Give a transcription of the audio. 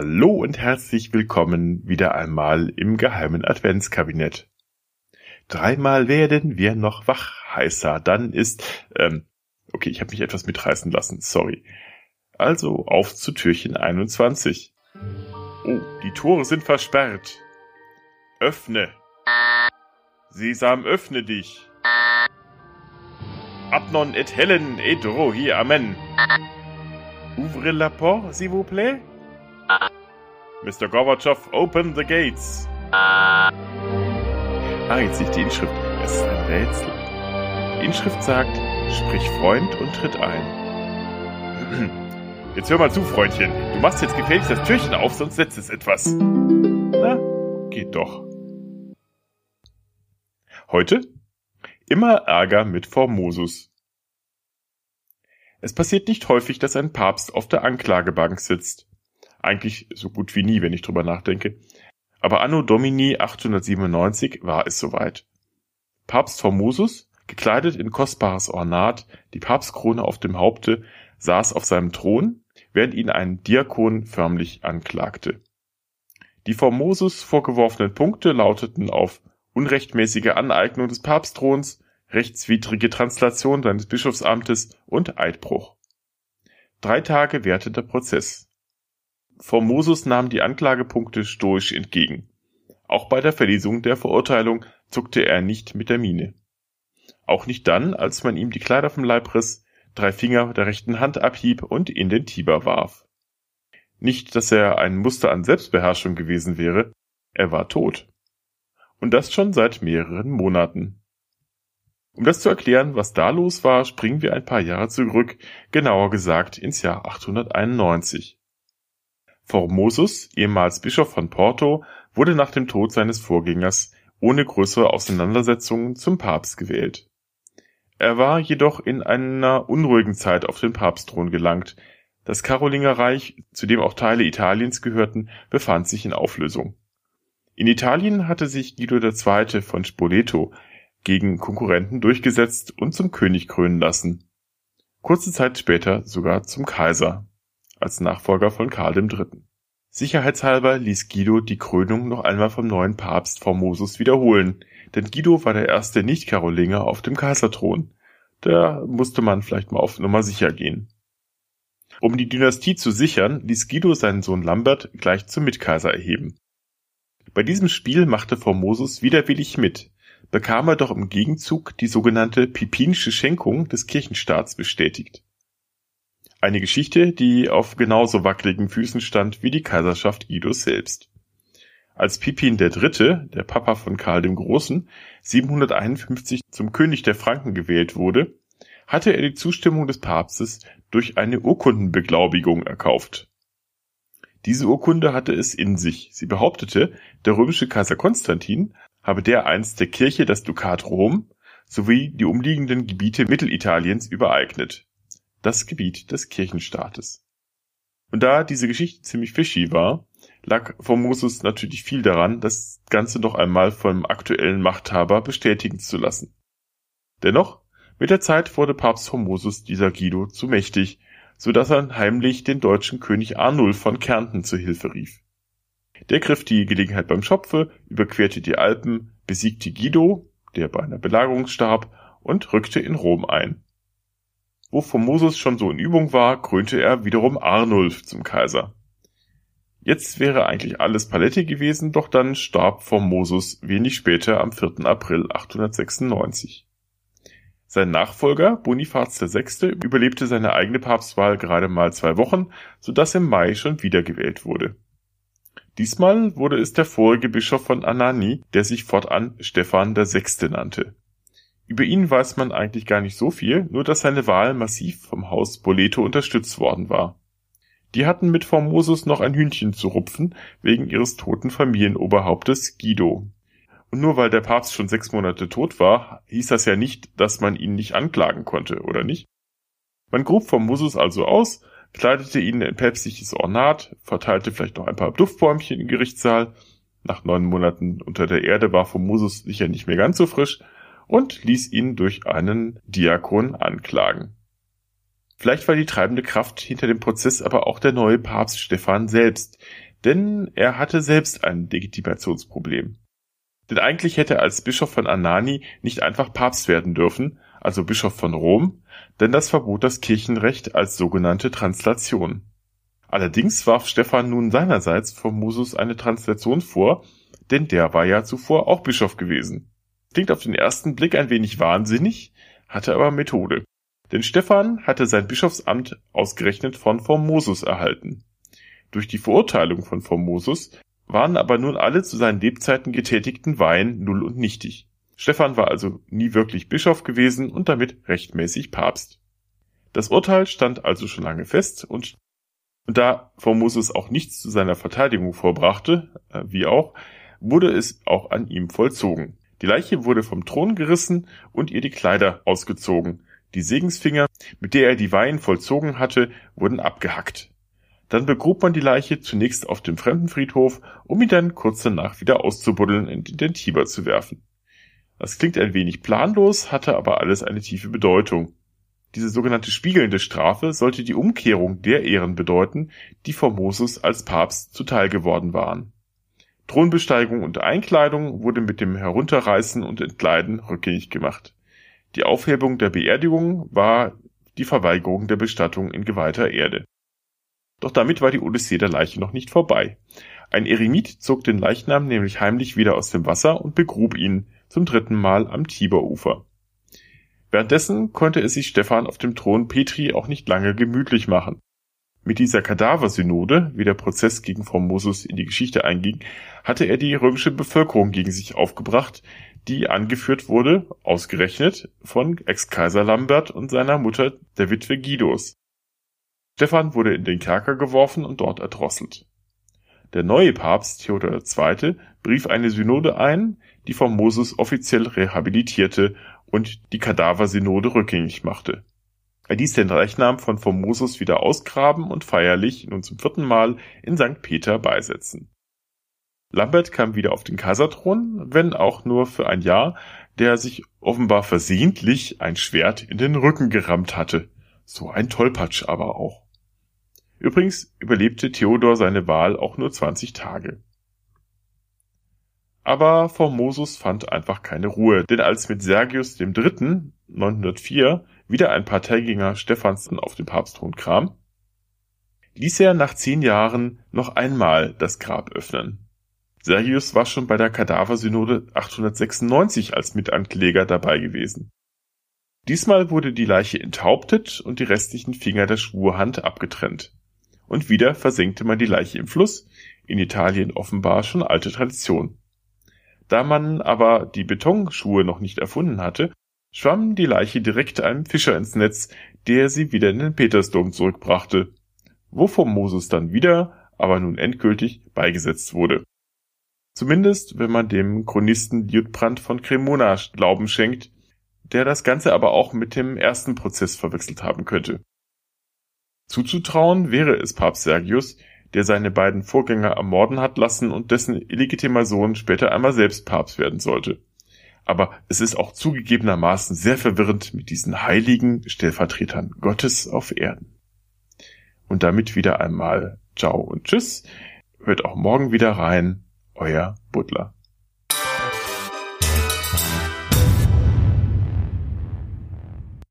Hallo und herzlich willkommen wieder einmal im geheimen Adventskabinett. Dreimal werden wir noch wach heißer, dann ist, ähm, okay, ich habe mich etwas mitreißen lassen, sorry. Also auf zu Türchen 21. Oh, die Tore sind versperrt. Öffne. Sesam, öffne dich. Abnon et Helen et rohi, amen. Ouvre la porte, s'il vous plaît. Mr. Gorbatschow, open the gates. Ah, jetzt sehe ich die Inschrift. Es ist ein Rätsel. Die Inschrift sagt, sprich Freund und tritt ein. Jetzt hör mal zu, Freundchen. Du machst jetzt gefälligst das Türchen auf, sonst setzt es etwas. Na, geht doch. Heute? Immer Ärger mit Formosus. Es passiert nicht häufig, dass ein Papst auf der Anklagebank sitzt. Eigentlich so gut wie nie, wenn ich drüber nachdenke. Aber anno Domini 897 war es soweit. Papst Formosus, gekleidet in kostbares Ornat, die Papstkrone auf dem Haupte, saß auf seinem Thron, während ihn ein Diakon förmlich anklagte. Die Formosus vorgeworfenen Punkte lauteten auf unrechtmäßige Aneignung des Papstthrons, rechtswidrige Translation seines Bischofsamtes und Eidbruch. Drei Tage währte der Prozess. Formosus nahm die Anklagepunkte stoisch entgegen. Auch bei der Verlesung der Verurteilung zuckte er nicht mit der Miene. Auch nicht dann, als man ihm die Kleider vom Leib riss, drei Finger der rechten Hand abhieb und in den Tiber warf. Nicht, dass er ein Muster an Selbstbeherrschung gewesen wäre, er war tot. Und das schon seit mehreren Monaten. Um das zu erklären, was da los war, springen wir ein paar Jahre zurück, genauer gesagt ins Jahr 891. Formosus, ehemals Bischof von Porto, wurde nach dem Tod seines Vorgängers ohne größere Auseinandersetzungen zum Papst gewählt. Er war jedoch in einer unruhigen Zeit auf den Papstthron gelangt. Das Karolingerreich, zu dem auch Teile Italiens gehörten, befand sich in Auflösung. In Italien hatte sich Guido II. von Spoleto gegen Konkurrenten durchgesetzt und zum König krönen lassen. Kurze Zeit später sogar zum Kaiser als Nachfolger von Karl III. Sicherheitshalber ließ Guido die Krönung noch einmal vom neuen Papst Formosus wiederholen, denn Guido war der erste Nicht-Karolinger auf dem Kaiserthron. Da musste man vielleicht mal auf Nummer sicher gehen. Um die Dynastie zu sichern, ließ Guido seinen Sohn Lambert gleich zum Mitkaiser erheben. Bei diesem Spiel machte Formosus widerwillig mit, bekam er doch im Gegenzug die sogenannte Pipinische Schenkung des Kirchenstaats bestätigt. Eine Geschichte, die auf genauso wackeligen Füßen stand wie die Kaiserschaft Guidos selbst. Als Pippin III., der Papa von Karl dem Großen, 751 zum König der Franken gewählt wurde, hatte er die Zustimmung des Papstes durch eine Urkundenbeglaubigung erkauft. Diese Urkunde hatte es in sich. Sie behauptete, der römische Kaiser Konstantin habe dereinst der Kirche das Dukat Rom sowie die umliegenden Gebiete Mittelitaliens übereignet das Gebiet des Kirchenstaates. Und da diese Geschichte ziemlich fishy war, lag Formosus natürlich viel daran, das Ganze noch einmal vom aktuellen Machthaber bestätigen zu lassen. Dennoch, mit der Zeit wurde Papst Formosus dieser Guido zu mächtig, so dass er heimlich den deutschen König Arnulf von Kärnten zu Hilfe rief. Der griff die Gelegenheit beim Schopfe, überquerte die Alpen, besiegte Guido, der bei einer Belagerung starb, und rückte in Rom ein. Wo Formosus schon so in Übung war, krönte er wiederum Arnulf zum Kaiser. Jetzt wäre eigentlich alles Paletti gewesen, doch dann starb Formosus wenig später am 4. April 896. Sein Nachfolger Bonifaz VI. überlebte seine eigene Papstwahl gerade mal zwei Wochen, so dass im Mai schon wiedergewählt wurde. Diesmal wurde es der vorige Bischof von Anani, der sich fortan Stephan VI. nannte. Über ihn weiß man eigentlich gar nicht so viel, nur dass seine Wahl massiv vom Haus Spoleto unterstützt worden war. Die hatten mit Formosus noch ein Hühnchen zu rupfen, wegen ihres toten Familienoberhauptes Guido. Und nur weil der Papst schon sechs Monate tot war, hieß das ja nicht, dass man ihn nicht anklagen konnte, oder nicht? Man grub Formosus also aus, kleidete ihn in päpstliches Ornat, verteilte vielleicht noch ein paar Duftbäumchen im Gerichtssaal. Nach neun Monaten unter der Erde war Formosus sicher nicht mehr ganz so frisch, und ließ ihn durch einen Diakon anklagen. Vielleicht war die treibende Kraft hinter dem Prozess aber auch der neue Papst Stephan selbst, denn er hatte selbst ein Legitimationsproblem. Denn eigentlich hätte er als Bischof von Anani nicht einfach Papst werden dürfen, also Bischof von Rom, denn das verbot das Kirchenrecht als sogenannte Translation. Allerdings warf Stephan nun seinerseits Formosus eine Translation vor, denn der war ja zuvor auch Bischof gewesen. Klingt auf den ersten Blick ein wenig wahnsinnig, hatte aber Methode. Denn Stephan hatte sein Bischofsamt ausgerechnet von Formosus erhalten. Durch die Verurteilung von Formosus waren aber nun alle zu seinen Lebzeiten getätigten Weihen null und nichtig. Stephan war also nie wirklich Bischof gewesen und damit rechtmäßig Papst. Das Urteil stand also schon lange fest und, und da Formosus auch nichts zu seiner Verteidigung vorbrachte, äh, wie auch, wurde es auch an ihm vollzogen. Die Leiche wurde vom Thron gerissen und ihr die Kleider ausgezogen. Die Segensfinger, mit der er die Weihen vollzogen hatte, wurden abgehackt. Dann begrub man die Leiche zunächst auf dem Fremdenfriedhof, um ihn dann kurz danach wieder auszubuddeln und in den Tiber zu werfen. Das klingt ein wenig planlos, hatte aber alles eine tiefe Bedeutung. Diese sogenannte spiegelnde Strafe sollte die Umkehrung der Ehren bedeuten, die Formosus als Papst zuteil geworden waren. Thronbesteigung und Einkleidung wurde mit dem Herunterreißen und Entkleiden rückgängig gemacht. Die Aufhebung der Beerdigung war die Verweigerung der Bestattung in geweihter Erde. Doch damit war die Odyssee der Leiche noch nicht vorbei. Ein Eremit zog den Leichnam nämlich heimlich wieder aus dem Wasser und begrub ihn zum dritten Mal am Tiberufer. Währenddessen konnte es sich Stephan auf dem Thron Petri auch nicht lange gemütlich machen. Mit dieser Kadaversynode, wie der Prozess gegen Formosus in die Geschichte einging, hatte er die römische Bevölkerung gegen sich aufgebracht, die angeführt wurde, ausgerechnet, von Ex-Kaiser Lambert und seiner Mutter, der Witwe Guidos. Stephan wurde in den Kerker geworfen und dort erdrosselt. Der neue Papst Theodor II. brief eine Synode ein, die Formosus offiziell rehabilitierte und die Kadaversynode rückgängig machte. Er ließ den Leichnam von Formosus wieder ausgraben und feierlich nun zum vierten Mal in St. Peter beisetzen. Lambert kam wieder auf den Kaiserthron, wenn auch nur für ein Jahr, der sich offenbar versehentlich ein Schwert in den Rücken gerammt hatte. So ein Tollpatsch aber auch. Übrigens überlebte Theodor seine Wahl auch nur 20 Tage. Aber Formosus fand einfach keine Ruhe, denn als mit Sergius III. 904 wieder ein Parteigänger Stephansen auf den Papstthron kam, ließ er nach zehn Jahren noch einmal das Grab öffnen. Sergius war schon bei der Kadaversynode 896 als Mitankläger dabei gewesen. Diesmal wurde die Leiche enthauptet und die restlichen Finger der Schwurhand abgetrennt. Und wieder versenkte man die Leiche im Fluss, in Italien offenbar schon alte Tradition. Da man aber die Betonschuhe noch nicht erfunden hatte, schwamm die Leiche direkt einem Fischer ins Netz, der sie wieder in den Petersdom zurückbrachte, wovon Moses dann wieder, aber nun endgültig, beigesetzt wurde. Zumindest, wenn man dem Chronisten Liutprand von Cremona Glauben schenkt, der das Ganze aber auch mit dem ersten Prozess verwechselt haben könnte. Zuzutrauen wäre es Papst Sergius, der seine beiden Vorgänger ermorden hat lassen und dessen illegitimer Sohn später einmal selbst Papst werden sollte aber es ist auch zugegebenermaßen sehr verwirrend mit diesen heiligen Stellvertretern Gottes auf Erden. Und damit wieder einmal Ciao und Tschüss. Hört auch morgen wieder rein. Euer Butler.